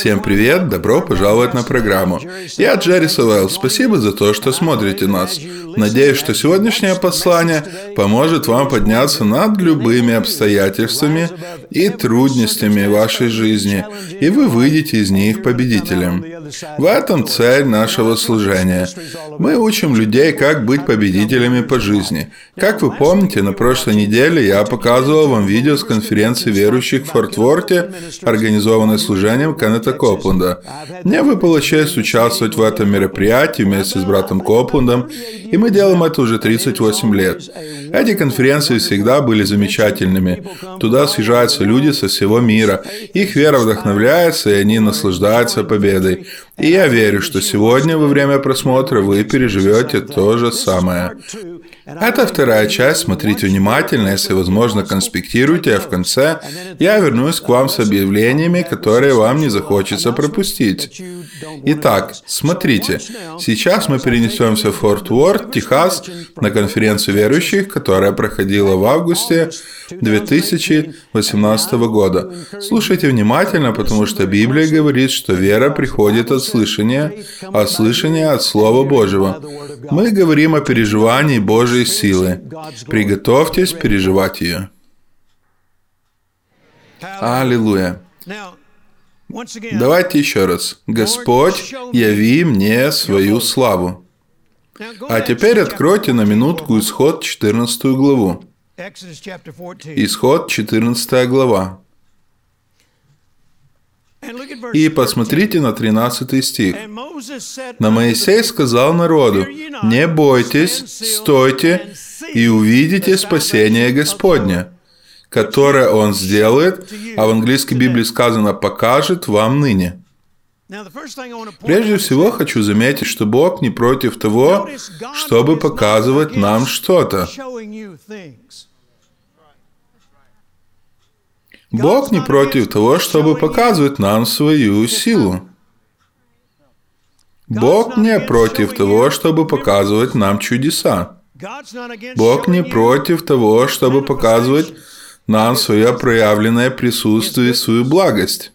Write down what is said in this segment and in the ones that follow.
Всем привет, добро пожаловать на программу. Я Джерри Савелл, спасибо за то, что смотрите нас. Надеюсь, что сегодняшнее послание поможет вам подняться над любыми обстоятельствами и трудностями вашей жизни, и вы выйдете из них победителем. В этом цель нашего служения. Мы учим людей, как быть победителями по жизни. Как вы помните, на прошлой неделе я показывал вам видео с конференции верующих в Форт-Ворте, организованной служением Кеннета Копланда. Мне выпала честь участвовать в этом мероприятии вместе с братом Копландом, и мы делаем это уже 38 лет. Эти конференции всегда были замечательными. Туда съезжаются люди со всего мира. Их вера вдохновляется, и они наслаждаются победой. И я верю, что сегодня во время просмотра вы переживете то же самое. Это вторая часть, смотрите внимательно, если возможно конспектируйте, а в конце я вернусь к вам с объявлениями, которые вам не захочется пропустить. Итак, смотрите, сейчас мы перенесемся в Форт Уорд, Техас, на конференцию верующих, которая проходила в августе 2018 года. Слушайте внимательно, потому что Библия говорит, что вера приходит от слышания, а слышание от Слова Божьего. Мы говорим о переживании Божьей силы. Приготовьтесь переживать ее. Аллилуйя. Давайте еще раз. Господь, яви мне свою славу. А теперь откройте на минутку исход 14 главу. Исход 14 глава. И посмотрите на 13 стих. На Моисей сказал народу, «Не бойтесь, стойте и увидите спасение Господне, которое Он сделает, а в английской Библии сказано «покажет вам ныне». Прежде всего хочу заметить, что Бог не против того, чтобы показывать нам что-то. Бог не против того, чтобы показывать нам свою силу. Бог не против того, чтобы показывать нам чудеса. Бог не против того, чтобы показывать нам свое проявленное присутствие и свою благость.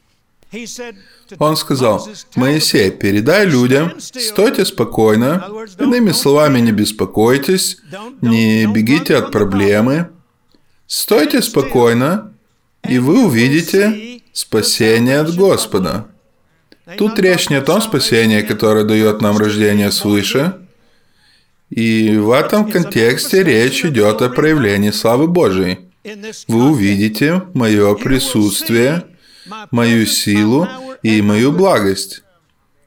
Он сказал, «Моисей, передай людям, стойте спокойно, иными словами, не беспокойтесь, не бегите от проблемы, стойте спокойно, и вы увидите спасение от Господа. Тут речь не о том спасении, которое дает нам рождение свыше, и в этом контексте речь идет о проявлении славы Божией. Вы увидите мое присутствие, мою силу и мою благость.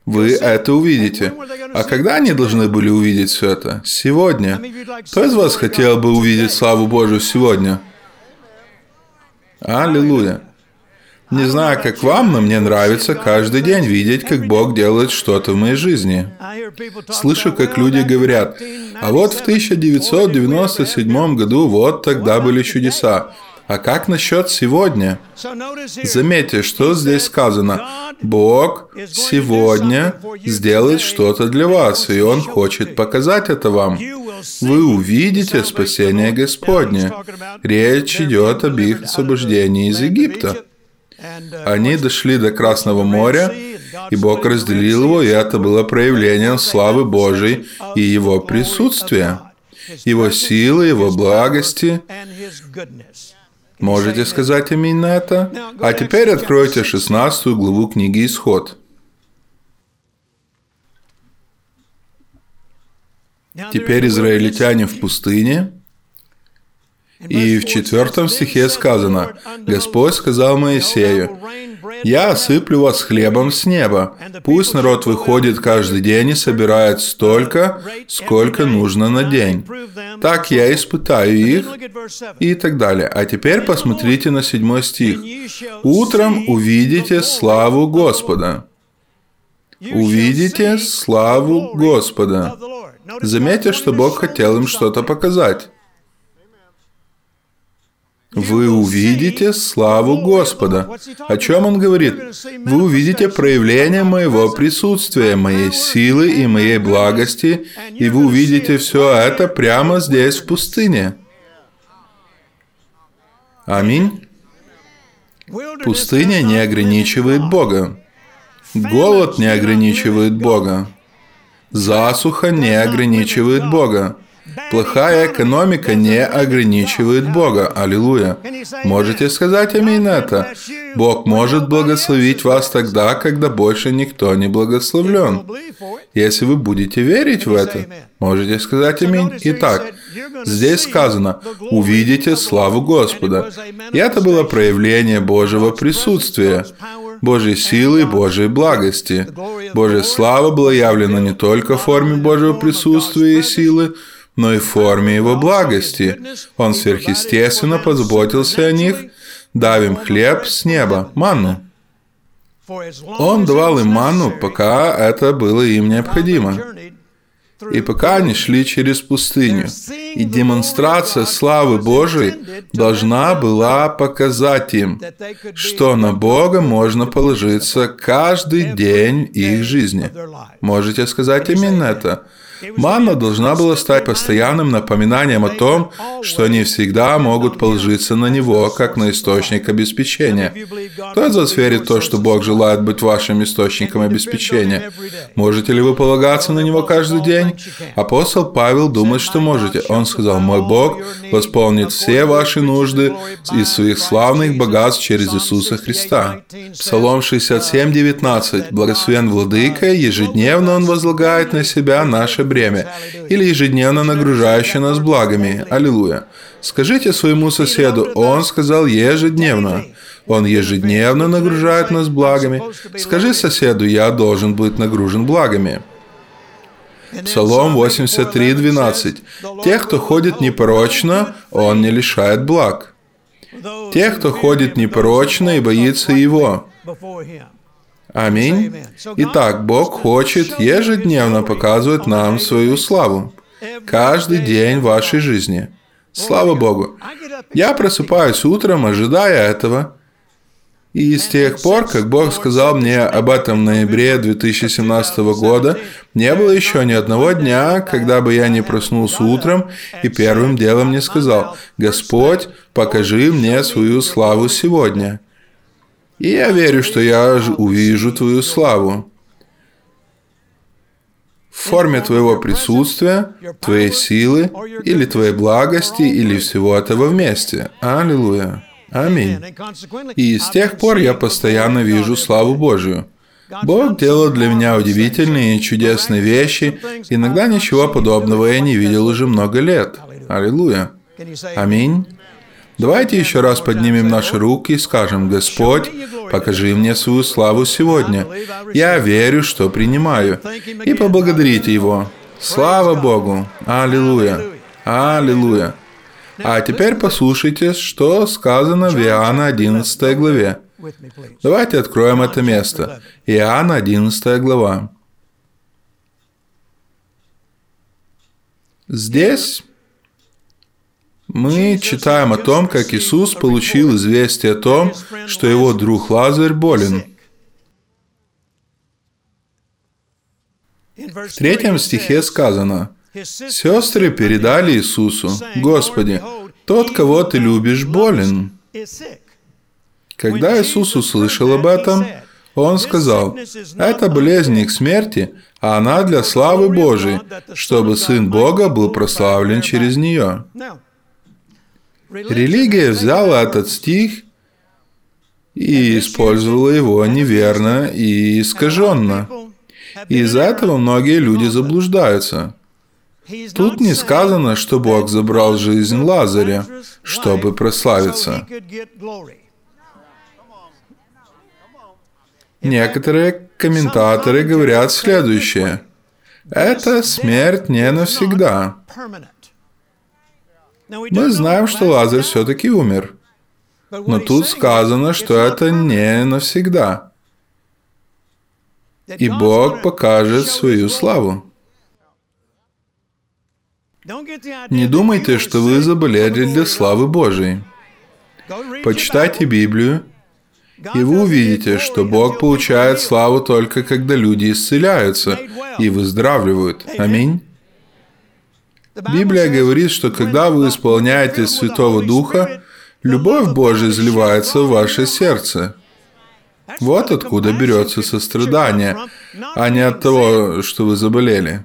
Вы это увидите. А когда они должны были увидеть все это? Сегодня. Кто из вас хотел бы увидеть славу Божию сегодня? Аллилуйя. Не знаю, как вам, но мне нравится каждый день видеть, как Бог делает что-то в моей жизни. Слышу, как люди говорят, а вот в 1997 году вот тогда были чудеса. А как насчет сегодня? Заметьте, что здесь сказано. Бог сегодня сделает что-то для вас, и Он хочет показать это вам. Вы увидите спасение Господне. Речь идет об их освобождении из Египта. Они дошли до Красного моря, и Бог разделил его, и это было проявлением славы Божией и Его присутствия, Его силы, Его благости. Можете сказать на это? А теперь откройте 16 главу книги Исход. Теперь израильтяне в пустыне, и в четвертом стихе сказано, «Господь сказал Моисею, «Я осыплю вас хлебом с неба. Пусть народ выходит каждый день и собирает столько, сколько нужно на день. Так я испытаю их» и так далее. А теперь посмотрите на седьмой стих. «Утром увидите славу Господа». Увидите славу Господа. Заметьте, что Бог хотел им что-то показать вы увидите славу Господа. О чем он говорит? Вы увидите проявление моего присутствия, моей силы и моей благости, и вы увидите все это прямо здесь, в пустыне. Аминь. Пустыня не ограничивает Бога. Голод не ограничивает Бога. Засуха не ограничивает Бога. Плохая экономика не ограничивает Бога. Аллилуйя. Можете сказать аминь на это? Бог может благословить вас тогда, когда больше никто не благословлен. Если вы будете верить в это, можете сказать аминь. Итак, здесь сказано, увидите славу Господа. И это было проявление Божьего присутствия. Божьей силы и Божьей благости. Божья слава была явлена не только в форме Божьего присутствия и силы, но и в форме Его благости. Он сверхъестественно позаботился о них, дав им хлеб с неба, манну. Он давал им манну, пока это было им необходимо. И пока они шли через пустыню. И демонстрация славы Божией должна была показать им, что на Бога можно положиться каждый день их жизни. Можете сказать именно это? Манна должна была стать постоянным напоминанием о том, что они всегда могут положиться на Него, как на источник обеспечения. Кто из вас верит в то, что Бог желает быть вашим источником обеспечения? Можете ли вы полагаться на Него каждый день? Апостол Павел думает, что можете. Он сказал, «Мой Бог восполнит все ваши нужды из своих славных богатств через Иисуса Христа». Псалом 67, 19. «Благословен Владыка, ежедневно Он возлагает на себя наше бремя, или ежедневно нагружающее нас благами. Аллилуйя. Скажите своему соседу, он сказал ежедневно. Он ежедневно нагружает нас благами. Скажи соседу, я должен быть нагружен благами. Псалом 83, 12. Тех, кто ходит непорочно, он не лишает благ. Тех, кто ходит непорочно и боится его. Аминь. Итак, Бог хочет ежедневно показывать нам свою славу. Каждый день вашей жизни. Слава Богу. Я просыпаюсь утром, ожидая этого. И с тех пор, как Бог сказал мне об этом в ноябре 2017 года, не было еще ни одного дня, когда бы я не проснулся утром и первым делом не сказал, «Господь, покажи мне свою славу сегодня». И я верю, что я увижу Твою славу в форме Твоего присутствия, Твоей силы, или Твоей благости, или всего этого вместе. Аллилуйя. Аминь. И с тех пор я постоянно вижу славу Божию. Бог делал для меня удивительные и чудесные вещи. Иногда ничего подобного я не видел уже много лет. Аллилуйя. Аминь. Давайте еще раз поднимем наши руки и скажем, Господь, покажи мне свою славу сегодня. Я верю, что принимаю. И поблагодарите Его. Слава Богу! Аллилуйя! Аллилуйя! А теперь послушайте, что сказано в Иоанна 11 главе. Давайте откроем это место. Иоанна 11 глава. Здесь мы читаем о том, как Иисус получил известие о том, что его друг Лазарь болен. В третьем стихе сказано, «Сестры передали Иисусу, Господи, тот, кого ты любишь, болен». Когда Иисус услышал об этом, Он сказал, «Это болезнь не к смерти, а она для славы Божией, чтобы Сын Бога был прославлен через нее». Религия взяла этот стих и использовала его неверно и искаженно. И из-за этого многие люди заблуждаются. Тут не сказано, что Бог забрал жизнь Лазаря, чтобы прославиться. Некоторые комментаторы говорят следующее. Это смерть не навсегда. Мы знаем, что Лазарь все-таки умер. Но тут сказано, что это не навсегда. И Бог покажет свою славу. Не думайте, что вы заболели для славы Божией. Почитайте Библию, и вы увидите, что Бог получает славу только когда люди исцеляются и выздоравливают. Аминь. Библия говорит, что когда вы исполняете Святого Духа, любовь Божия изливается в ваше сердце. Вот откуда берется сострадание, а не от того, что вы заболели.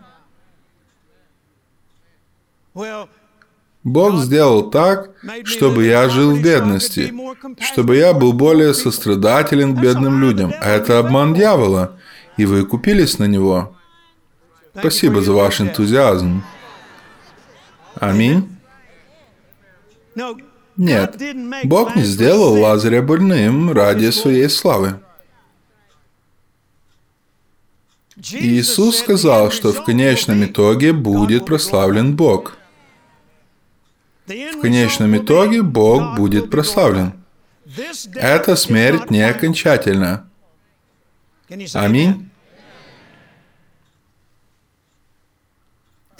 Бог сделал так, чтобы я жил в бедности, чтобы я был более сострадателен к бедным людям. А это обман дьявола, и вы купились на него. Спасибо за ваш энтузиазм. Аминь. Нет, Бог не сделал Лазаря больным ради своей славы. Иисус сказал, что в конечном итоге будет прославлен Бог – в конечном итоге Бог будет прославлен. Эта смерть не окончательна. Аминь.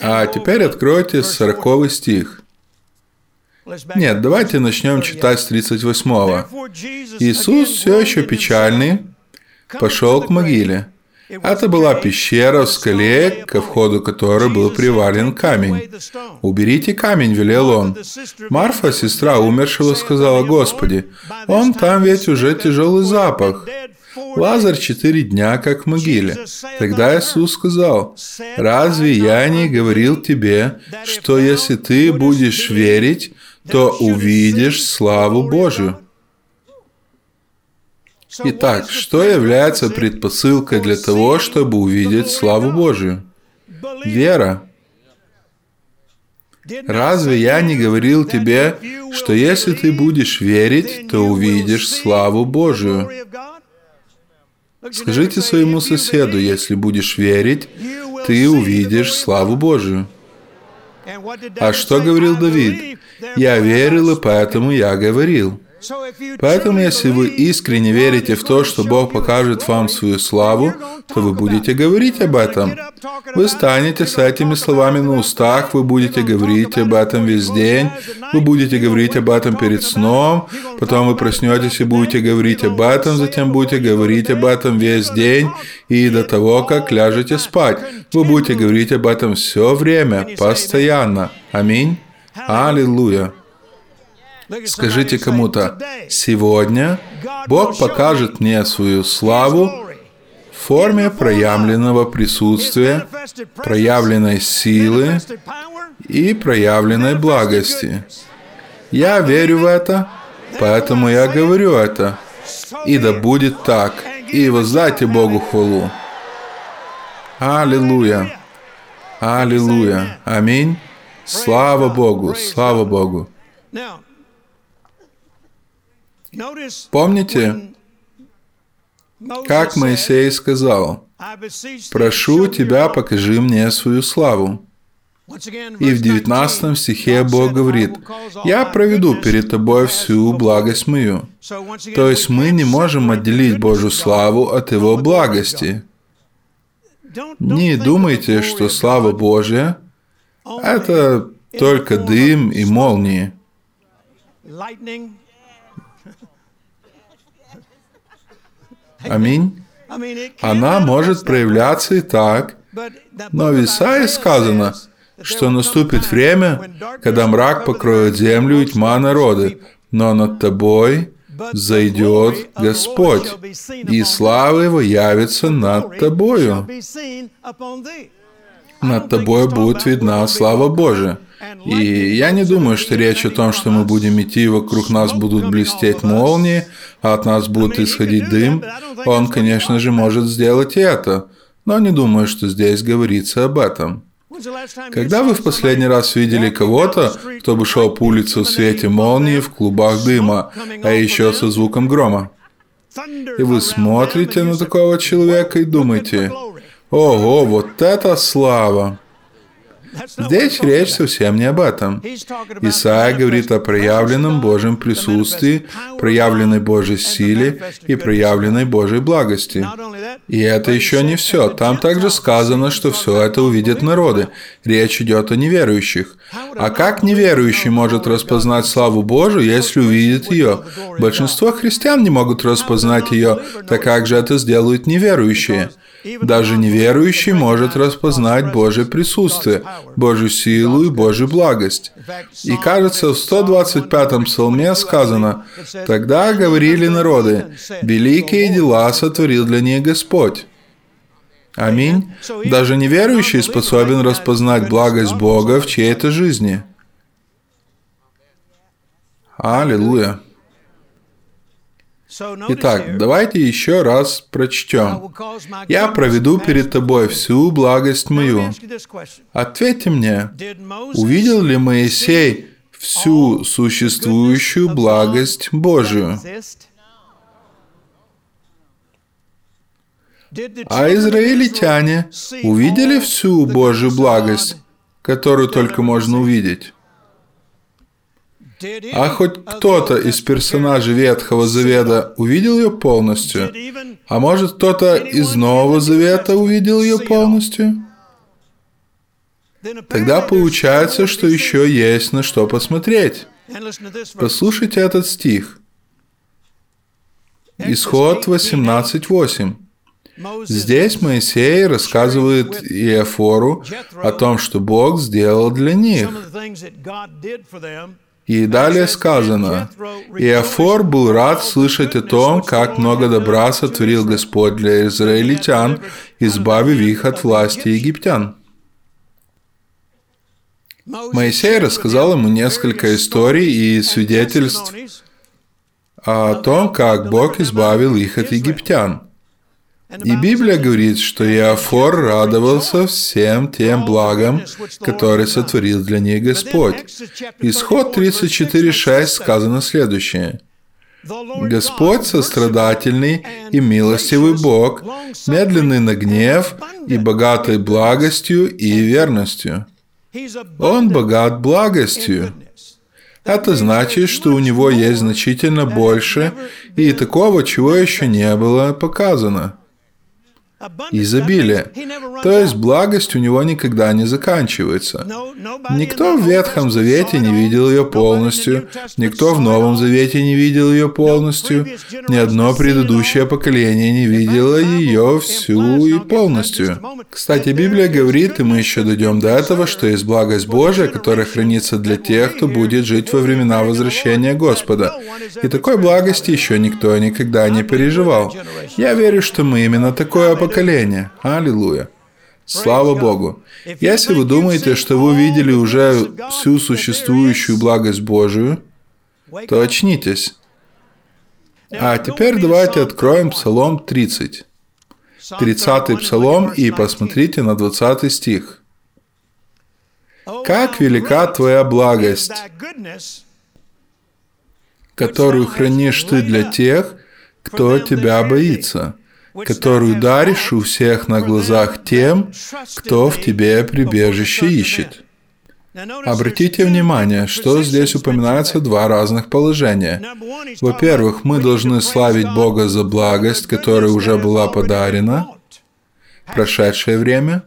А теперь откройте 40 стих. Нет, давайте начнем читать с 38. Иисус все еще печальный пошел к могиле. Это была пещера в скале, ко входу которой был привален камень. «Уберите камень», — велел он. Марфа, сестра умершего, сказала, «Господи, он там ведь уже тяжелый запах». Лазарь четыре дня как в могиле. Тогда Иисус сказал, «Разве я не говорил тебе, что если ты будешь верить, то увидишь славу Божию?» Итак, что является предпосылкой для того, чтобы увидеть славу Божию? Вера. Разве я не говорил тебе, что если ты будешь верить, то увидишь славу Божию? Скажите своему соседу, если будешь верить, ты увидишь славу Божию. А что говорил Давид? Я верил, и поэтому я говорил. Поэтому, если вы искренне верите в то, что Бог покажет вам свою славу, то вы будете говорить об этом. Вы станете с этими словами на устах, вы будете говорить об этом весь день, вы будете говорить об этом перед сном, потом вы проснетесь и будете говорить об этом, затем будете говорить об этом весь день и до того, как ляжете спать. Вы будете говорить об этом все время, постоянно. Аминь. Аллилуйя. Скажите кому-то, сегодня Бог покажет мне свою славу в форме проявленного присутствия, проявленной силы и проявленной благости. Я верю в это, поэтому я говорю это. И да будет так. И воздайте Богу хвалу. Аллилуйя. Аллилуйя. Аминь. Слава Богу. Слава Богу. Помните, как Моисей сказал, «Прошу тебя, покажи мне свою славу». И в 19 стихе Бог говорит, «Я проведу перед тобой всю благость мою». То есть мы не можем отделить Божью славу от Его благости. Не думайте, что слава Божья – это только дым и молнии. Аминь. Она может проявляться и так, но в Исаии сказано, что наступит время, когда мрак покроет землю и тьма народы, но над тобой зайдет Господь, и слава Его явится над тобою. Над тобой будет видна слава Божия. И я не думаю, что речь о том, что мы будем идти, и вокруг нас будут блестеть молнии, а от нас будет исходить дым. Он, конечно же, может сделать это, но не думаю, что здесь говорится об этом. Когда вы в последний раз видели кого-то, кто бы шел по улице в свете молнии, в клубах дыма, а еще со звуком грома? И вы смотрите на такого человека и думаете, «Ого, вот это слава!» Здесь речь совсем не об этом. Исаия говорит о проявленном Божьем присутствии, проявленной Божьей силе и проявленной Божьей благости. И это еще не все. Там также сказано, что все это увидят народы. Речь идет о неверующих. А как неверующий может распознать славу Божию, если увидит ее? Большинство христиан не могут распознать ее, так как же это сделают неверующие? Даже неверующий может распознать Божье присутствие, Божью силу и Божью благость. И кажется, в 125-м псалме сказано, «Тогда говорили народы, великие дела сотворил для них Господь». Аминь. Даже неверующий способен распознать благость Бога в чьей-то жизни. Аллилуйя. Итак, давайте еще раз прочтем. «Я проведу перед тобой всю благость мою». Ответьте мне, увидел ли Моисей всю существующую благость Божию? А израильтяне увидели всю Божью благость, которую только можно увидеть? А хоть кто-то из персонажей Ветхого Завета увидел ее полностью? А может, кто-то из Нового Завета увидел ее полностью? Тогда получается, что еще есть на что посмотреть. Послушайте этот стих. Исход 18.8. Здесь Моисей рассказывает Иофору о том, что Бог сделал для них. И далее сказано, «Иофор был рад слышать о том, как много добра сотворил Господь для израильтян, избавив их от власти египтян». Моисей рассказал ему несколько историй и свидетельств о том, как Бог избавил их от египтян – и Библия говорит, что Иофор радовался всем тем благам, которые сотворил для них Господь. Исход 34.6 сказано следующее. Господь сострадательный и милостивый Бог, медленный на гнев и богатый благостью и верностью. Он богат благостью. Это значит, что у него есть значительно больше и такого, чего еще не было показано изобилие. То есть благость у него никогда не заканчивается. Никто в Ветхом Завете не видел ее полностью, никто в Новом Завете не видел ее полностью, ни одно предыдущее поколение не видело ее всю и полностью. Кстати, Библия говорит, и мы еще дойдем до этого, что есть благость Божия, которая хранится для тех, кто будет жить во времена возвращения Господа. И такой благости еще никто никогда не переживал. Я верю, что мы именно такое поколение поколения. Аллилуйя. Слава Богу. Если вы думаете, что вы видели уже всю существующую благость Божию, то очнитесь. А теперь давайте откроем Псалом 30. 30 Псалом и посмотрите на 20 стих. «Как велика Твоя благость, которую хранишь Ты для тех, кто Тебя боится» которую даришь у всех на глазах тем, кто в тебе прибежище ищет. Обратите внимание, что здесь упоминается два разных положения. Во-первых, мы должны славить Бога за благость, которая уже была подарена, прошедшее время.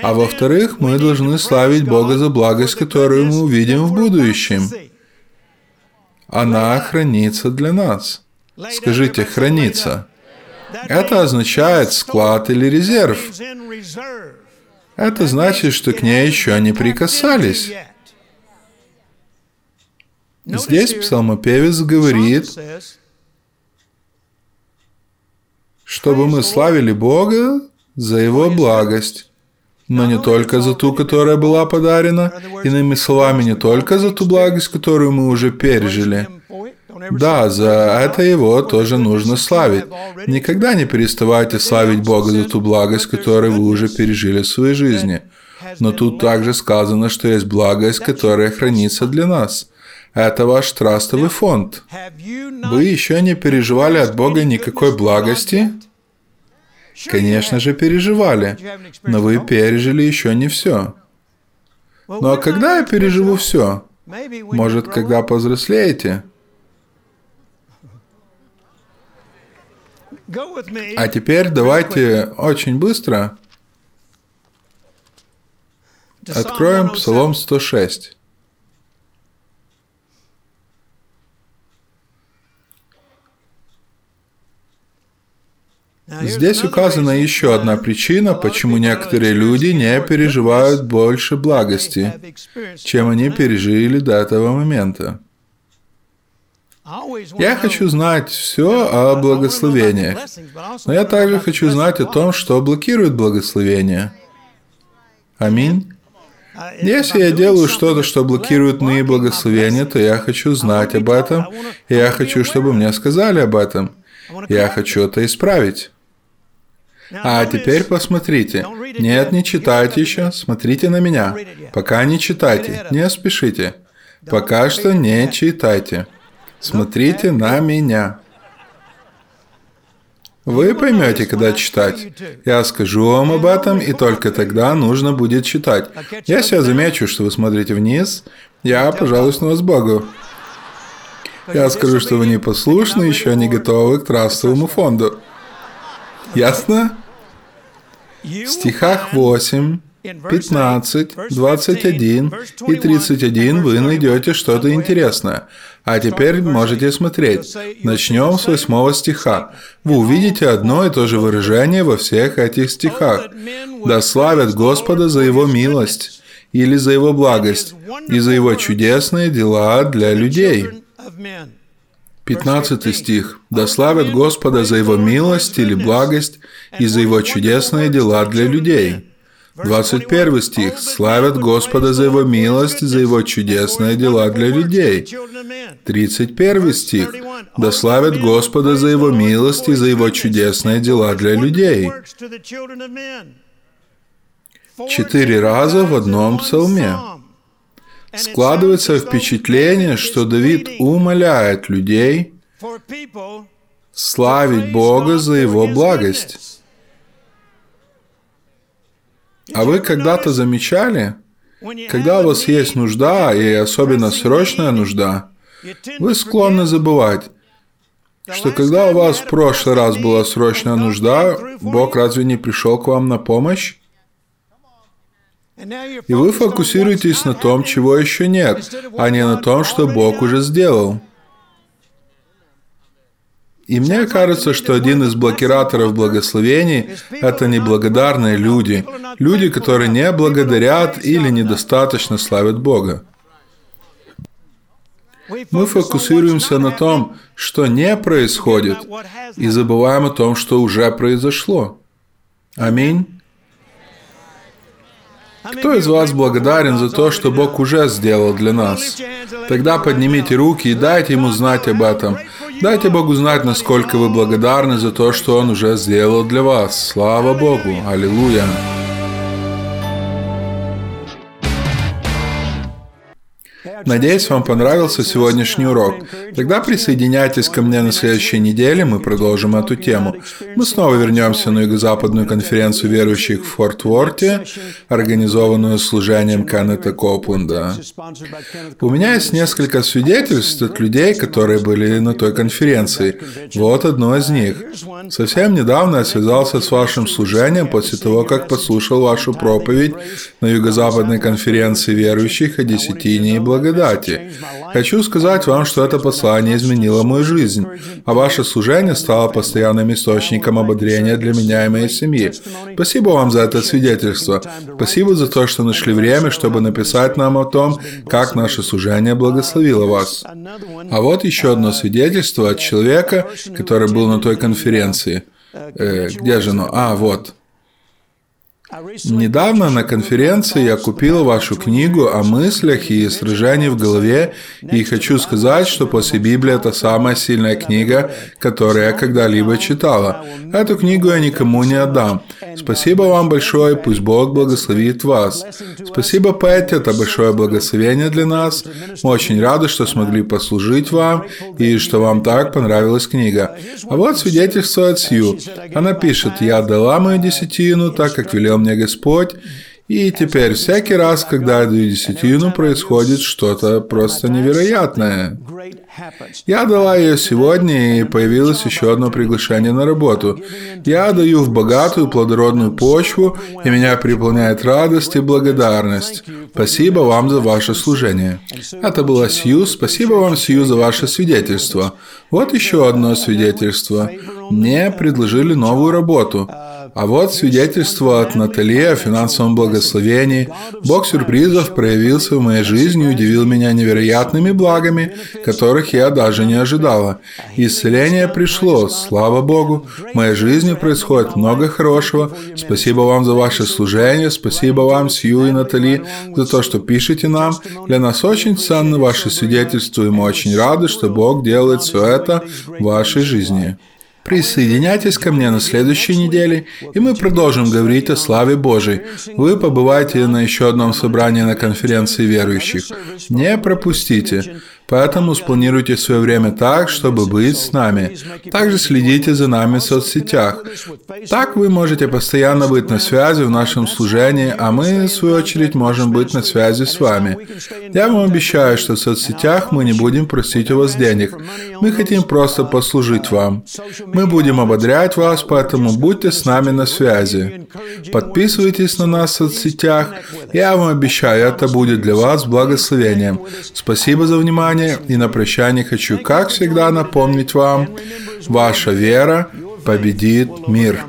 А во-вторых, мы должны славить Бога за благость, которую мы увидим в будущем. Она хранится для нас. Скажите, хранится. Это означает склад или резерв. Это значит, что к ней еще не прикасались. Здесь псалмопевец говорит, чтобы мы славили Бога за Его благость, но не только за ту, которая была подарена, иными словами, не только за ту благость, которую мы уже пережили, да, за это его тоже нужно славить. Никогда не переставайте славить Бога за ту благость, которую вы уже пережили в своей жизни. Но тут также сказано, что есть благость, которая хранится для нас. Это ваш трастовый фонд. Вы еще не переживали от Бога никакой благости? Конечно же, переживали, но вы пережили еще не все. Ну а когда я переживу все? Может, когда повзрослеете? А теперь давайте очень быстро откроем Псалом 106. Здесь указана еще одна причина, почему некоторые люди не переживают больше благости, чем они пережили до этого момента. Я хочу знать все о благословениях, но я также хочу знать о том, что блокирует благословение. Аминь. Если я делаю что-то, что блокирует мои благословения, то я хочу знать об этом, и я хочу, чтобы мне сказали об этом. Я хочу это исправить. А теперь посмотрите. Нет, не читайте еще. Смотрите на меня. Пока не читайте. Не спешите. Пока что не читайте. Смотрите на меня. Вы поймете, когда читать. Я скажу вам об этом, и только тогда нужно будет читать. Если я замечу, что вы смотрите вниз, я пожалуюсь на вас Богу. Я скажу, что вы непослушны, еще не готовы к трастовому фонду. Ясно? В стихах 8, 15, 21 и 31 вы найдете что-то интересное. А теперь можете смотреть. Начнем с 8 стиха. Вы увидите одно и то же выражение во всех этих стихах. «Да славят Господа за Его милость» или за Его благость и за Его чудесные дела для людей. 15 стих. «Да славят Господа за Его милость или благость и за Его чудесные дела для людей». 21 стих. «Славят Господа за Его милость и за Его чудесные дела для людей». 31 стих. «Да славят Господа за Его милость и за Его чудесные дела для людей». Четыре раза в одном псалме. Складывается впечатление, что Давид умоляет людей славить Бога за Его благость. А вы когда-то замечали, когда у вас есть нужда, и особенно срочная нужда, вы склонны забывать, что когда у вас в прошлый раз была срочная нужда, Бог разве не пришел к вам на помощь? И вы фокусируетесь на том, чего еще нет, а не на том, что Бог уже сделал. И мне кажется, что один из блокираторов благословений – это неблагодарные люди. Люди, которые не благодарят или недостаточно славят Бога. Мы фокусируемся на том, что не происходит, и забываем о том, что уже произошло. Аминь. Кто из вас благодарен за то, что Бог уже сделал для нас? Тогда поднимите руки и дайте Ему знать об этом. Дайте Богу знать, насколько вы благодарны за то, что Он уже сделал для вас. Слава Богу! Аллилуйя! Надеюсь, вам понравился сегодняшний урок. Тогда присоединяйтесь ко мне на следующей неделе, мы продолжим эту тему. Мы снова вернемся на юго-западную конференцию верующих в Форт Ворте, организованную служением Кеннета Копленда. У меня есть несколько свидетельств от людей, которые были на той конференции. Вот одно из них. Совсем недавно я связался с вашим служением после того, как послушал вашу проповедь на юго-западной конференции верующих о десятине и благодати благодати. Хочу сказать вам, что это послание изменило мою жизнь, а ваше служение стало постоянным источником ободрения для меня и моей семьи. Спасибо вам за это свидетельство. Спасибо за то, что нашли время, чтобы написать нам о том, как наше служение благословило вас. А вот еще одно свидетельство от человека, который был на той конференции. Э, где же оно? А, вот. Недавно на конференции я купил вашу книгу о мыслях и сражении в голове, и хочу сказать, что после Библии это самая сильная книга, которую я когда-либо читала. Эту книгу я никому не отдам. Спасибо вам большое, пусть Бог благословит вас. Спасибо, Пэт, это большое благословение для нас. Мы очень рады, что смогли послужить вам, и что вам так понравилась книга. А вот свидетельство от Сью. Она пишет, «Я дала мою десятину, так как велел мне Господь, И теперь всякий раз, когда я даю десятину, происходит что-то просто невероятное. Я дала ее сегодня, и появилось еще одно приглашение на работу. Я даю в богатую плодородную почву, и меня переполняет радость и благодарность. Спасибо вам за ваше служение. Это была Сью. Спасибо вам, Сью, за ваше свидетельство. Вот еще одно свидетельство. Мне предложили новую работу. А вот свидетельство от Натали о финансовом благословении. Бог сюрпризов проявился в моей жизни и удивил меня невероятными благами, которых я даже не ожидала. Исцеление пришло, слава Богу. В моей жизни происходит много хорошего. Спасибо вам за ваше служение, спасибо вам, Сью и Натали, за то, что пишете нам. Для нас очень ценно ваше свидетельство, и мы очень рады, что Бог делает все это в вашей жизни. Присоединяйтесь ко мне на следующей неделе, и мы продолжим говорить о славе Божией. Вы побываете на еще одном собрании на конференции верующих. Не пропустите. Поэтому спланируйте свое время так, чтобы быть с нами. Также следите за нами в соцсетях. Так вы можете постоянно быть на связи в нашем служении, а мы, в свою очередь, можем быть на связи с вами. Я вам обещаю, что в соцсетях мы не будем просить у вас денег. Мы хотим просто послужить вам. Мы будем ободрять вас, поэтому будьте с нами на связи. Подписывайтесь на нас в соцсетях. Я вам обещаю, это будет для вас благословением. Спасибо за внимание внимание и на прощание хочу, как всегда, напомнить вам, ваша вера победит мир.